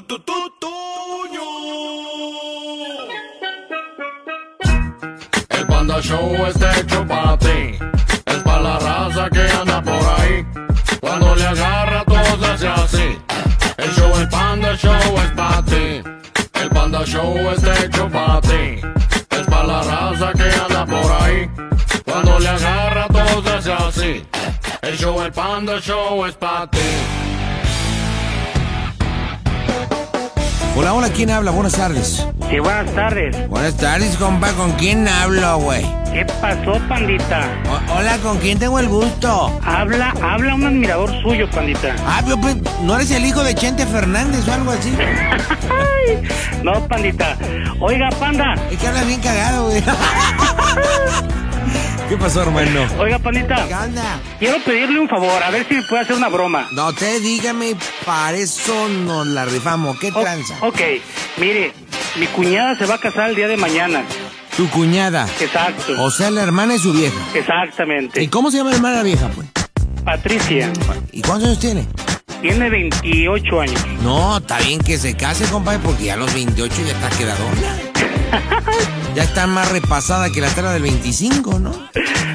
tu, tu. El Panda Show está hecho para ti. Es para la raza que anda por ahí. Cuando le agarra todo se hace así. El show, el Panda Show es para ti. El Panda Show está hecho para ti. Es para la raza que anda por ahí. Cuando le agarra todo se hace así. El show, el Panda Show es para ti. Hola, hola, ¿quién habla? Buenas tardes. Sí, buenas tardes. Buenas tardes, compa. ¿Con quién hablo, güey? ¿Qué pasó, pandita? O- hola, ¿con quién tengo el gusto? Habla, habla un admirador suyo, pandita. Ah, yo, pues, ¿no eres el hijo de Chente Fernández o algo así? No, pandita. Oiga, panda. Es que hablas bien cagado, güey. ¿Qué pasó, hermano? Oiga, pandita. ¿Qué onda? Quiero pedirle un favor, a ver si me puede hacer una broma. No te dígame, para eso nos la rifamos. ¿Qué O- tranza? ok, mire, mi cuñada se va a casar el día de mañana. Tu cuñada. Exacto. O sea, la hermana de su vieja. Exactamente. ¿Y cómo se llama la hermana vieja, pues? Patricia. ¿Y cuántos años tiene? Tiene 28 años. No, está bien que se case, compadre, porque ya a los 28 ya está quedadona. Ya está más repasada que la tela del 25, ¿no?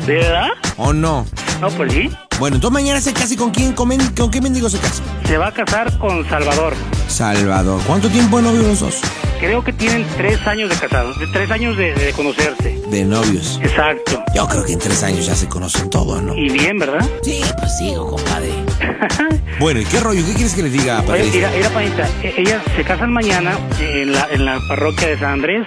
¿De verdad? ¿O no? No, pues sí. Bueno, entonces mañana se case con quién, con, con qué mendigo se casa. Se va a casar con Salvador. Salvador. ¿Cuánto tiempo de novio los dos? Creo que tienen tres años de casados, de tres años de, de conocerse. De novios. Exacto. Yo creo que en tres años ya se conocen todos, ¿no? Y bien, ¿verdad? Sí, pues sí, compadre. Bueno, ¿y qué rollo? ¿Qué quieres que le diga a Oye, Patricia? mira, mira, panita, e- ellas se casan mañana en la, en la parroquia de San Andrés.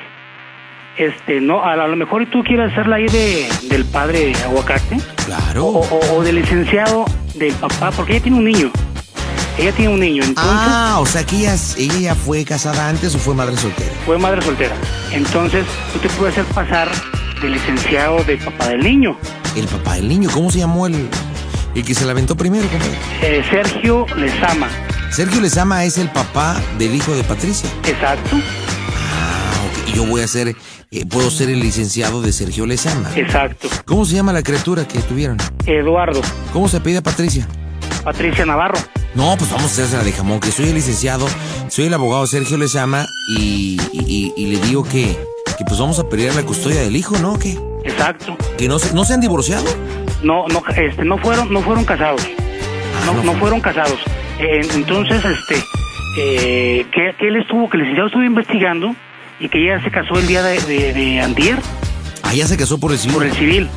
Este, no, a, lo mejor tú quieres hacerla ahí de, del padre aguacate Claro. o, o- o del licenciado del papá, porque ella tiene un niño. Ella tiene un niño, entonces Ah, o sea que ella, ella ya fue casada antes o fue madre soltera. fue madre soltera. Entonces tú te puedes hacer pasar del licenciado del papá del niño. El papá del niño, ¿cómo se llamó el, el que se la aventó primero, compadre? Eh, Sergio Lezama. Sergio Lezama es el papá del hijo de Patricia. Exacto, yo voy a ser, eh, puedo ser el licenciado de Sergio Lezama. exacto. ¿Cómo se llama la criatura que tuvieron? Eduardo, ¿Cómo se pide Patricia? Patricia Navarro. No, pues vamos a hacerse de jamón, que soy el licenciado, soy el abogado Sergio Lezama y, y, y- y le digo que, que pues vamos a pedir la custodia del hijo, ¿no? ¿Qué? Exacto. ¿Que no se, no se han divorciado? No, no, este, no fueron, no fueron casados. Ah, No, no fueron casados. Eh, entonces, este, eh, que, que él estuvo, que el licenciado estuvo investigando y que ella se casó el día de, de, de antier Ah, ya se casó por el civil. por el civil.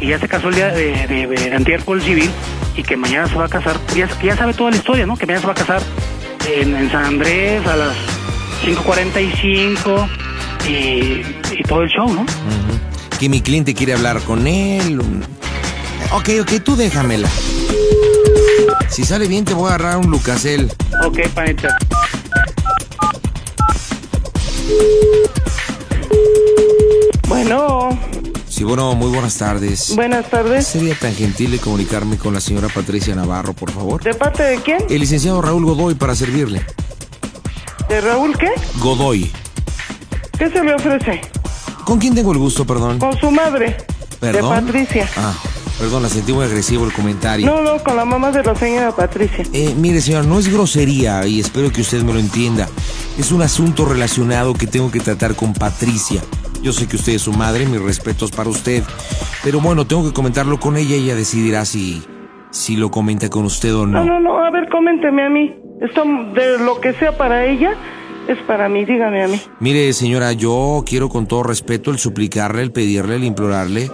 Y ya se casó el día de, de, de antier por el civil y que mañana se va a casar. Ya, que ya sabe toda la historia, ¿no? Que mañana se va a casar en, en San Andrés a las 5.45 y, y todo el show, ¿no? Que mi cliente quiere hablar con él. Ok, ok, tú déjamela. Si sale bien te voy a agarrar un Lucasel. Ok, panita. Bueno, Sí, bueno, muy buenas tardes. buenas tardes. ¿Sería tan gentil de comunicarme con la señora Patricia Navarro, por favor? ¿De parte de quién? El licenciado Raúl Godoy para servirle. ¿De Raúl qué? Godoy. ¿Qué se le ofrece? ¿Con quién tengo el gusto, perdón? Con su madre. ¿Perdón? De Patricia. Ah, perdón, la sentí muy agresivo el comentario. No, no, con la mamá de la señora Patricia. Eh, mire, señor, no es grosería y espero que usted me lo entienda. Es un asunto relacionado que tengo que tratar con Patricia. Yo sé que usted es su madre, mis respetos para usted. Pero bueno, tengo que comentarlo con ella y ella decidirá si, si lo comenta con usted o No, no. no, no, a ver, coménteme a mí. Esto de lo que sea para ella es para mí, dígame a mí. Mire, señora, yo quiero con todo respeto el suplicarle, el pedirle, el implorarle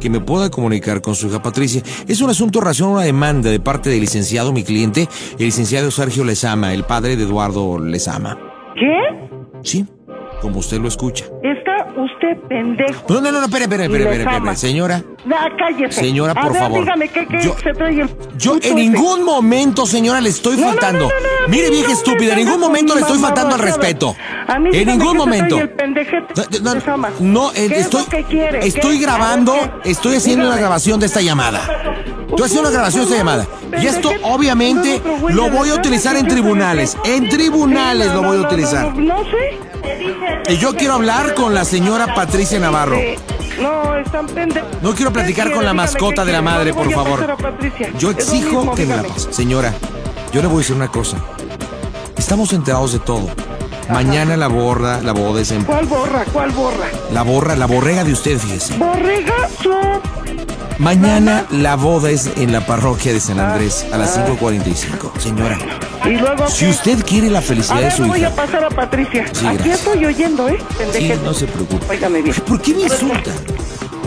que me pueda comunicar con su hija Patricia. Es un asunto a una demanda de parte del licenciado, mi cliente, el licenciado Sergio Lezama, el padre de Eduardo Lezama. ¿Qué? Sí, como usted lo escucha. Está usted pendejo. No, no, no, espere, espere, espere, espere, señora. Cállese. Señora, a por ver, favor. dígame, ¿qué, qué Yo- se trae el... Yo puto en ningún momento, señora, le estoy No, faltando. no, Mire, vieja estúpida, en ningún momento le estoy faltando al respeto. A mí En ningún momento. el No, eh, ¿Qué es estoy, estoy ¿Qué? grabando, estoy haciendo una Dígame. grabación de esta llamada. Estoy haciendo una grabación de esta llamada. Y esto, obviamente, lo voy a utilizar en ¿qué tribunales. En tribunales lo voy a utilizar. No, sé. Y yo quiero hablar con la señora Patricia Navarro. No, están pendejos. No quiero platicar ¿Qué con la mascota de la ¿qué madre, por favor. Yo exijo que me la pase. Señora, yo le voy a decir una cosa. Estamos enterados de todo. Mañana la borra, la boda es en... ¿Cuál borra? ¿Cuál borra? La borra, la borrega de usted, fíjese. ¿Borregazo? Mañana la boda es en la parroquia de San Andrés a las 5.45. Señora, ¿Y luego si usted quiere la A felicidad de su le voy a hija... pasar a Patricia. Sí, Aquí estoy oyendo, ¿eh? Sí, no se preocupe. Óigame bien. ¿Por qué me insulta?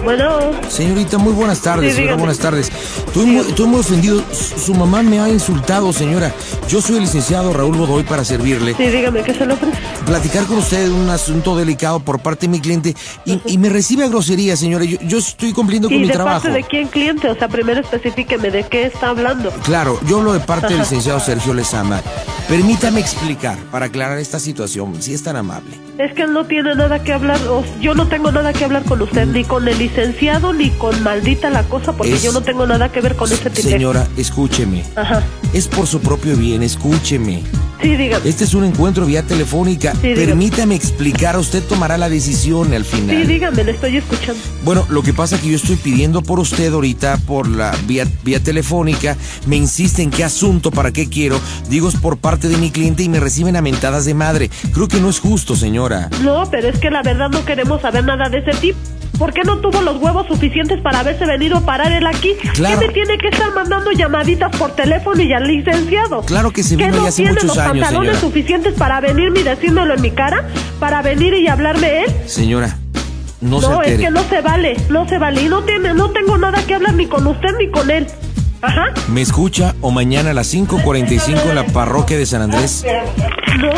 Bueno, Señorita, muy buenas tardes, Sí, señora, buenas tardes. Estoy muy, estoy muy ofendido. Su, mamá me ha insultado, señora. Yo soy el licenciado Raúl Godoy para servirle. sí, dígame, ¿qué se le ofrece? Platicar con usted un asunto delicado por parte de mi cliente y, y me recibe a grosería, señora. Yo, yo estoy cumpliendo con ¿Y mi de trabajo. parte de quién cliente? O sea, primero especifíqueme de qué está hablando. Claro, yo hablo de parte del licenciado Sergio Lezama. Permítame explicar para aclarar esta situación, si es tan amable. Es que él no tiene nada que hablar, o yo no tengo nada que hablar con usted, ni con el licenciado, ni con maldita la cosa, porque Es- yo no tengo nada que ver con ese pendejo. Señora, escúcheme. Ajá. Es por su propio bien, escúcheme. Sí, dígame. Este es un encuentro vía telefónica. Sí. Permítame explicar, usted tomará la decisión al final. Sí, dígame, le estoy escuchando. Bueno, lo que pasa es que yo estoy pidiendo por usted ahorita por la vía, vía telefónica, me insiste en qué asunto, para qué quiero, digo es por parte de mi cliente y me reciben a mentadas de madre. Creo que no es justo, señora. No, pero es que la verdad no queremos saber nada de ese tipo. ¿Por qué no tuvo los huevos suficientes para haberse venido a parar él aquí? Claro. ¿Qué me tiene que estar mandando llamaditas por teléfono y al licenciado? Claro que se ¿Qué vino no ya hace tiene muchos los años, pantalones señora. suficientes para venirme y decírmelo en mi cara? ¿Para venir y hablarme él? Señora, no, se No, es que no se vale, no se vale. Y no, tiene, no tengo nada que hablar ni con usted ni con él. Ajá. ¿Me escucha o mañana a las 5.45 en la parroquia de San Andrés? No,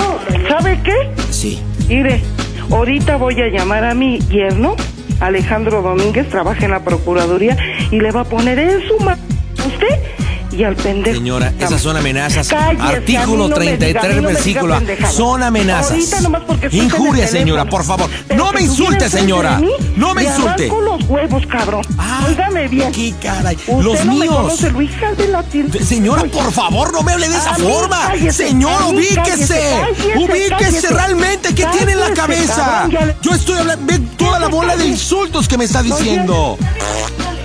¿sabe qué? Sí. Mire, ahorita voy a llamar a mi yerno, Alejandro Domínguez, trabaja en la Procuraduría, y le va a poner en su mano usted y al pendejo. Señora, esas son amenazas. Cállese, Artículo no me 33, diga, a mí no me diga versículo. Son amenazas. Ahorita nomás porque Injuria, señora, por favor. Pero No me insulte, señora. mí, No me insulte. arranco los huevos, cabrón. Ah, Óigame bien. ¿Qué caray? Usted Los no me míos. conoce, Luis, de. Señora, por favor, no me hable de esa mí, forma. cállese, Señor, mí, ubíquese. cállese, ubíquese realmente. ¿Qué tiene en la cabeza? cabrón, ya le- Yo estoy hablando. Ve toda la bola de insultos que me está diciendo.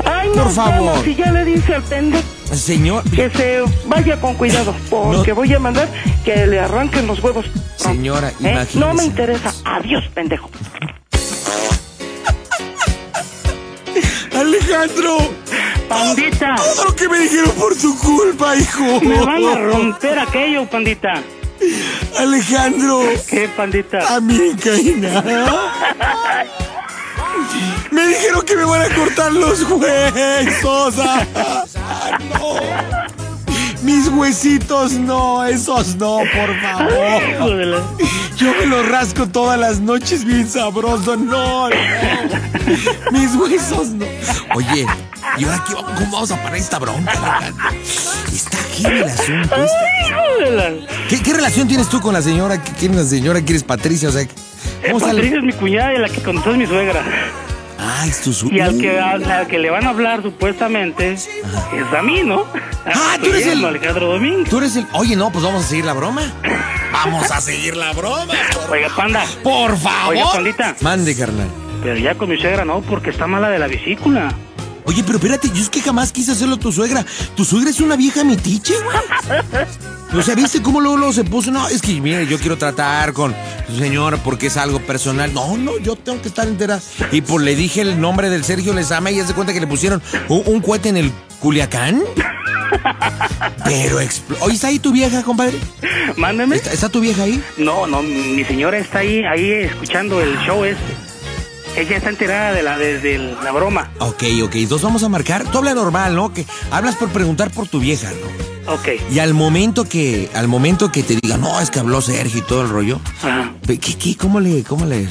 Ay, Por favor. Si ya le dice al pendejo Señor. que se vaya con cuidado, porque No. voy a mandar que le arranquen los huevos. Señora, ¿Eh? imagínese. No me interesa. Adiós, pendejo. Alejandro. Pandita, Todo lo que me dijeron por tu culpa, hijo. me van a romper aquello, pandita. Alejandro. ¿Qué, pandita? A mí nada. Me dijeron que me van a cortar los huesos. No. Mis huesitos no, esos no, por favor. Yo me los rasco todas las noches bien sabroso. No, no. Mis huesos no. Oye, ¿y ahora qué, vamos- cómo vamos a parar esta bronca? Está aquí el asunto. este. ¿Qué, qué relación tienes tú con la señora? ¿Quién es la señora? ¿Quién es Patricia? O sea, ¿cómo está el- Patricia es mi cuñada y la que contó es mi suegra. Ah, es tu su... Y al que, al que le van a hablar supuestamente es a mí, ¿no? Ah, tú eres el- Alejandro Domínguez. Tú eres el... Oye, no, pues vamos a seguir la broma. Vamos a seguir la broma. Oiga, panda. Por favor. Oiga, pandita. Mande, carnal. Pero ya con mi suegra no, porque está mala de la vesícula. Oye, pero espérate, yo es que jamás quise hacerlo tu suegra. Tu suegra es una vieja mitiche, güey. O sea, ¿viste cómo luego, luego se puso? No, es que, mire, yo quiero tratar con su señora porque es algo personal. No, no, yo tengo que estar entera. Y pues le dije el nombre del Sergio Lezama y ya se cuenta que le pusieron un, un cohete en el Culiacán. Pero, oye, ¿está ahí tu vieja, compadre? Mándeme. ¿Está, está tu vieja ahí? No, no, mi señora está ahí, ahí escuchando el show este. Ella está enterada de la, de, de la broma. Ok, ok, entonces vamos a marcar. Tú habla normal, ¿no? Que hablas por preguntar por tu vieja, ¿no? Ok. Y al momento que, al momento que te diga, no, es que habló Sergio y todo el rollo, Ajá. ¿qué, qué, cómo le, cómo le,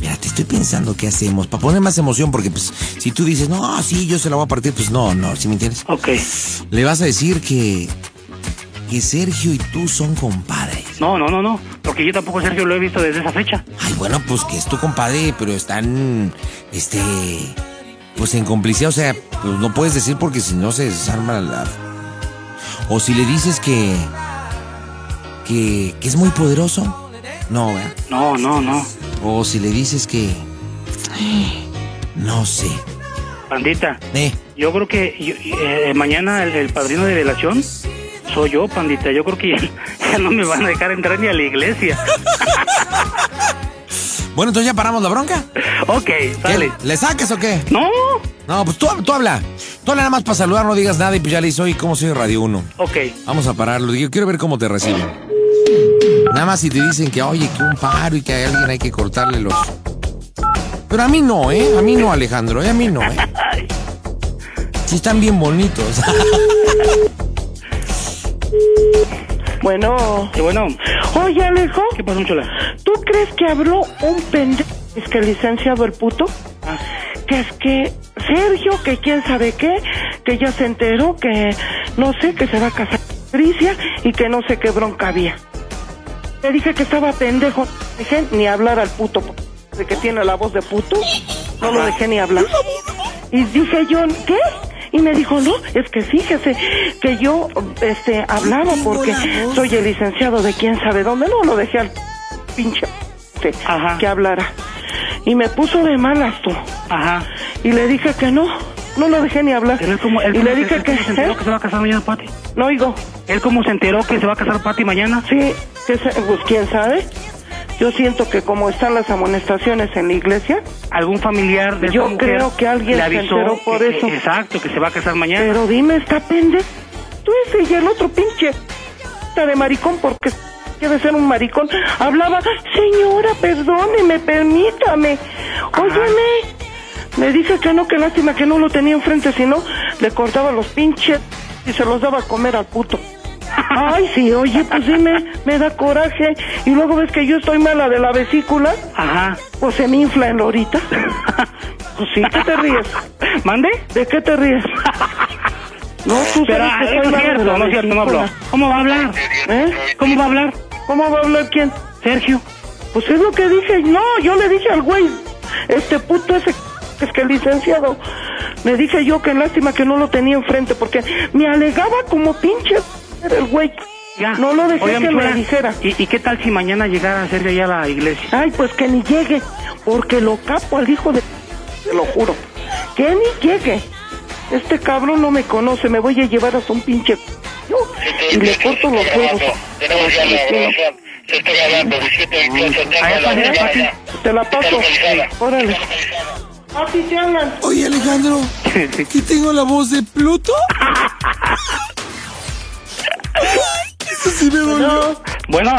mira, te estoy pensando qué hacemos, para poner más emoción, porque pues, si tú dices, no, sí, yo se la voy a partir, pues no, no, ¿sí me entiendes? Ok. Le vas a decir que, que Sergio y tú son compadres. No, no, no, no. Porque yo tampoco, Sergio, lo he visto desde esa fecha. Ay, bueno, pues que es tu compadre, pero están, este, pues en complicidad, o sea, pues no puedes decir porque si no se desarma la... O si le dices que, que, que es muy poderoso, no, ¿verdad? No, no, no. O si le dices que, no sé, Pandita, eh, yo creo que yo- eh, mañana el, el padrino de velación soy yo, pandita. Yo creo que Ya no me van a dejar entrar ni a la iglesia. Bueno, entonces ya paramos la bronca. Ok, ¿Qué, sale. ¿Le saques o qué? No. No, pues tú, tú habla. Tú habla nada más para saludar, no digas nada y pues ya le hice hoy cómo soy Radio 1. Ok. Vamos a pararlo. Yo quiero ver cómo te reciben. Nada más si te dicen que, oye, que un paro y que a alguien hay que cortarle los... Pero a mí no, ¿eh? A mí no, Alejandro, ¿eh? A mí no, ¿eh? Sí están bien bonitos. Bueno. Y bueno, Oye, Alejo, ¿qué pasó, chula? ¿tú crees que habló un pendejo? Es que licenciado el puto. Ah, Que es que Sergio, que quién sabe qué, que ya se enteró que no sé, que se va a casar con Patricia y que no sé qué bronca había. Le dije que estaba pendejo, no dejé ni hablar al puto, de que tiene la voz de puto, no lo dejé ni hablar. Y dije yo, ¿qué? Y me dijo, no, es que fíjese que yo este hablaba porque soy el licenciado de quién sabe dónde. No, lo dejé al pinche este, que hablara. Y me puso de malas tú. Ajá. Y le dije que no, no lo dejé ni hablar. Pero él como, él y como le dije él que, se enteró ¿eh? que se va a casar mañana, Pati. No oigo. Él como se enteró que se va a casar Pati mañana. Sí, que se- pues quién sabe. Yo siento que como están las amonestaciones en la iglesia, Algún familiar de Yo mujer creo que alguien le se enteró por que- eso. exacto, que se va a casar mañana. pero dime, está pende. Tú ese y el otro pinche está de maricón porque debe ser un maricón. Hablaba, señora, perdóneme, permítame. Óyeme. Le dije que no, que lástima que no lo tenía enfrente, si no, le cortaba los pinches y se los daba a comer al puto. Ay, sí, oye, pues dime, me da coraje. Y luego ves que yo estoy mala de la vesícula, Ajá. pues se me infla en la horita. Pues sí, ¿qué te ríes? ¿Mande? ¿De qué te ríes? No, tú Pero sabes ah, no es cierto, no es cierto, no habló. ¿Cómo va a hablar? ¿Eh? ¿Cómo va a hablar? ¿Cómo va a hablar quién? Sergio. Pues es lo que dije. No, yo le dije al güey, este puto ese, es que el licenciado, le dije yo que lástima que no lo tenía enfrente porque me alegaba como pinche el güey. Ya. No lo dejé Oiga, que me dijera. ¿Y, ¿Y qué tal si mañana llegara Sergio allá a la iglesia? Ay, pues que ni llegue, porque lo capo al hijo de... Te lo juro. Que ni llegue. Este cabrón no me conoce, me voy a llevar hasta un pinche... yo, y le corto los huevos. Tenemos ya la grabación. Se está grabando, 17 28 A ver, Pati, tengo Pati. la Te la paso. Órale. Papi, te hablan. Oye, Alejandro, ¿qué tengo la voz de Pluto? Eso sí me dolió. No. Bueno,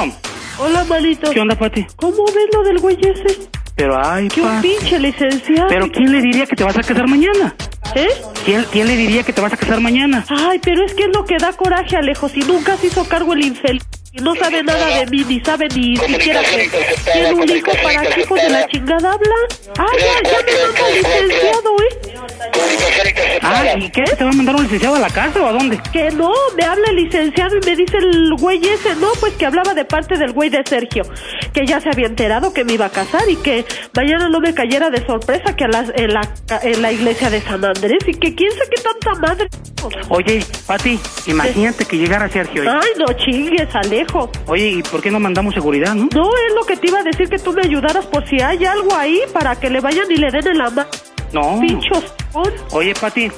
Hola, malito. ¿qué onda, Pati? ¿Cómo ves lo del güey ese? Pero, ay, Que un pinche licenciado. Pero, ¿quién le diría que te vas a casar mañana? ¿Eh? ¿Quién, quién le diría que te vas a casar mañana? Ay, pero es que es lo que da coraje, Alejo. Si nunca se hizo cargo el infeliz no sabe nada de mí, ni sabe ni siquiera que tiene un hijo para qué de la chingada habla. Ah, ya, ya me manda licenciado, ¿eh? ¿Y qué? ¿Te va a mandar un licenciado a la casa o a dónde? Que no, me habla el licenciado y me dice el güey ese, no, pues que hablaba de parte del güey de Sergio, que ya se había enterado que me iba a casar y que mañana no me cayera de sorpresa que a las- en, la, en la iglesia de San Andrés y que quién sabe qué tanta madre. Oye, Pati, imagínate que llegara Sergio. y- Ay, no chingues, Alejo. Oye, ¿y por qué no mandamos seguridad, no? No, es lo que te iba a decir que tú me ayudaras por si hay algo ahí para que le vayan y le den en la mano. No. Pinchos. Oye, Pati,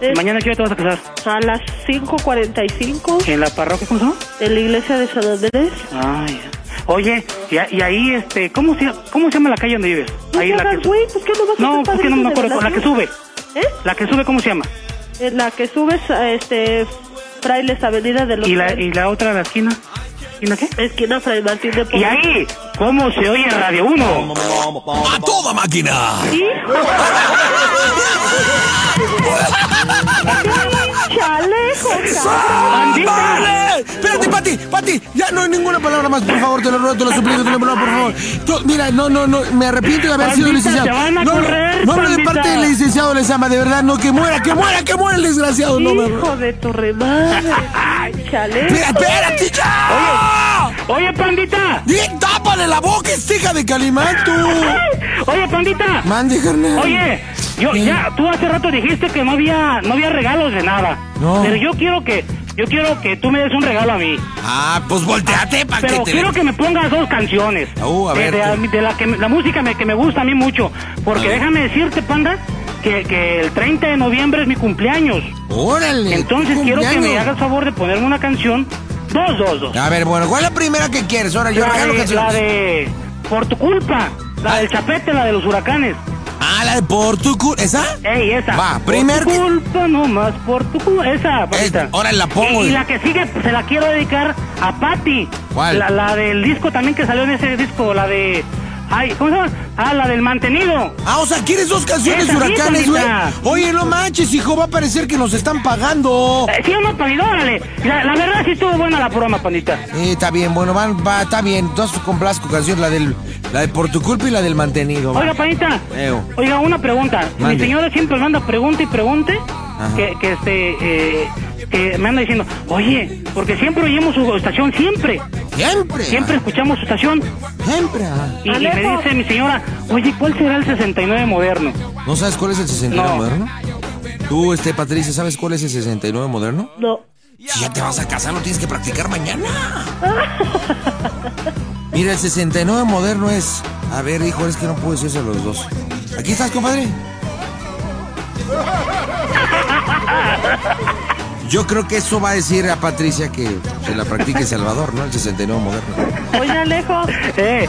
Eh. ¿mañana qué hora te vas a casar? A las 5.45 ¿En la parroquia, cómo se llama? en la iglesia de San Andrés. Ay. Oye, y, a- y ahí, este, ¿cómo se, ¿cómo se llama la calle donde vives? No Ahí la hagas, que güey, pues que no vas a No, pues que no me padrino de acuerdo. La que sube. ¿Eh? La que sube, ¿cómo se llama? En la que subes a este Frailes Avenida de los ¿Y la, y la otra, la esquina? ¿Esquina qué? esquina Fray Martín de Y Porres. ahí, ¿cómo se oye Radio 1? ¡A toda máquina! ¡Hijo! ¡Vale! Espérate, Pati, Pati, ya no hay ninguna palabra más, por favor, te lo ruego, te lo suplico, te lo ruego, por favor. Tú- mira, no, no, no, me arrepiento de haber sido Pandita, licenciado. te van a no, no, correr, no hablo de pandita. parte del licenciado Lezama, de verdad, no, que muera, que muera, que muera el desgraciado, no, me... Hijo de tu remadre. Chalejo. Espera, espérate, ya. Oye, pandita. Bien, tápale la boca, hija de Calimán, tú. Oye, pandita. Mande, carnal. Oye, yo ¿Qué? ya, tú hace rato dijiste que no había, no había regalos de nada. No. Pero yo quiero que, yo quiero que tú me des un regalo a mí. Ah, pues volteate para que Pero te... quiero que me pongas dos canciones. Uh, a de, ver, de- tú. de la que la música me- que me gusta a mí mucho. Porque déjame decirte, panda, que, que el 30 de noviembre es mi cumpleaños. Órale. Entonces tu quiero que me cumpleaños. hagas favor de ponerme una canción Dos, dos, dos. A ver, bueno, ¿cuál es la primera que quieres? Ahora yo La regalo de, canciones. la de Por tu culpa. La del chapete, la de los huracanes. Ah, la de por tu cul- ¿Esa? Ey, esa. Va, primer Por tu culpa, no más por tu culpa. Esa, Patita. Es- ahora la pongo. Y, y la que sigue se la quiero dedicar a Patty. ¿Cuál? La, la del disco también que salió en ese disco, la de... Ay, ¿cómo se llama? Ah, la del mantenido. Ah, o sea, ¿quieres dos canciones Esa huracanes, güey? Oye, no manches, hijo, va a parecer que nos están pagando. Eh, sí no, Pandita, órale. La, la verdad sí estuvo buena la broma, Pandita. Eh, está bien, bueno, van, va, está bien. Entonces complazco canción, la del, la de por tu culpa y la del mantenido. va. Oiga, Panita. Eo. Oiga, una pregunta. Mande. Mi señora siempre me anda pregunte y pregunte. Que, que este, eh, que me anda diciendo, oye, porque siempre oímos su estación, siempre. Siempre. Siempre escuchamos su estación. Siempre. Y, y me dice mi señora, oye, ¿cuál será el 69 moderno? ¿No sabes cuál es el 69 No. moderno? Tú, este, Patricia, ¿sabes cuál es el 69 moderno? No. Si ya te vas a casar, lo tienes que practicar mañana. Mira, el 69 moderno es. A ver, hijo, es que no puedo decirse los dos. ¿Aquí estás, compadre? Yo creo que eso va a decir a Patricia que se la practique Salvador, ¿no? El 69 moderno. Oye, Alejo, Eh,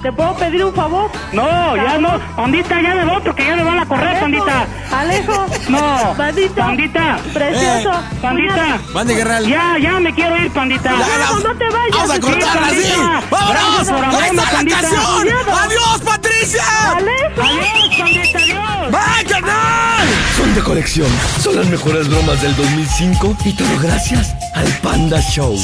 ¿te puedo pedir un favor? no, ya no. Pandita, ya del otro, que ya le van a correr, Pandita. Alejo. No. Bandito. Pandita. Precioso. Eh, Pandita. Mande, Guerral. Ya, ya me quiero ir, Pandita. Alejo, no te vayas. Vamos a cortarla así. Pandita. ¡Vámonos! ¡Ahí está la Pandita. canción! ¡Adiós, Patricia! Alejo. Adiós, Pandita, adiós. ¡Bye, carnal! Son colección. Son las mejores bromas del 2005 y todo gracias al Panda Show.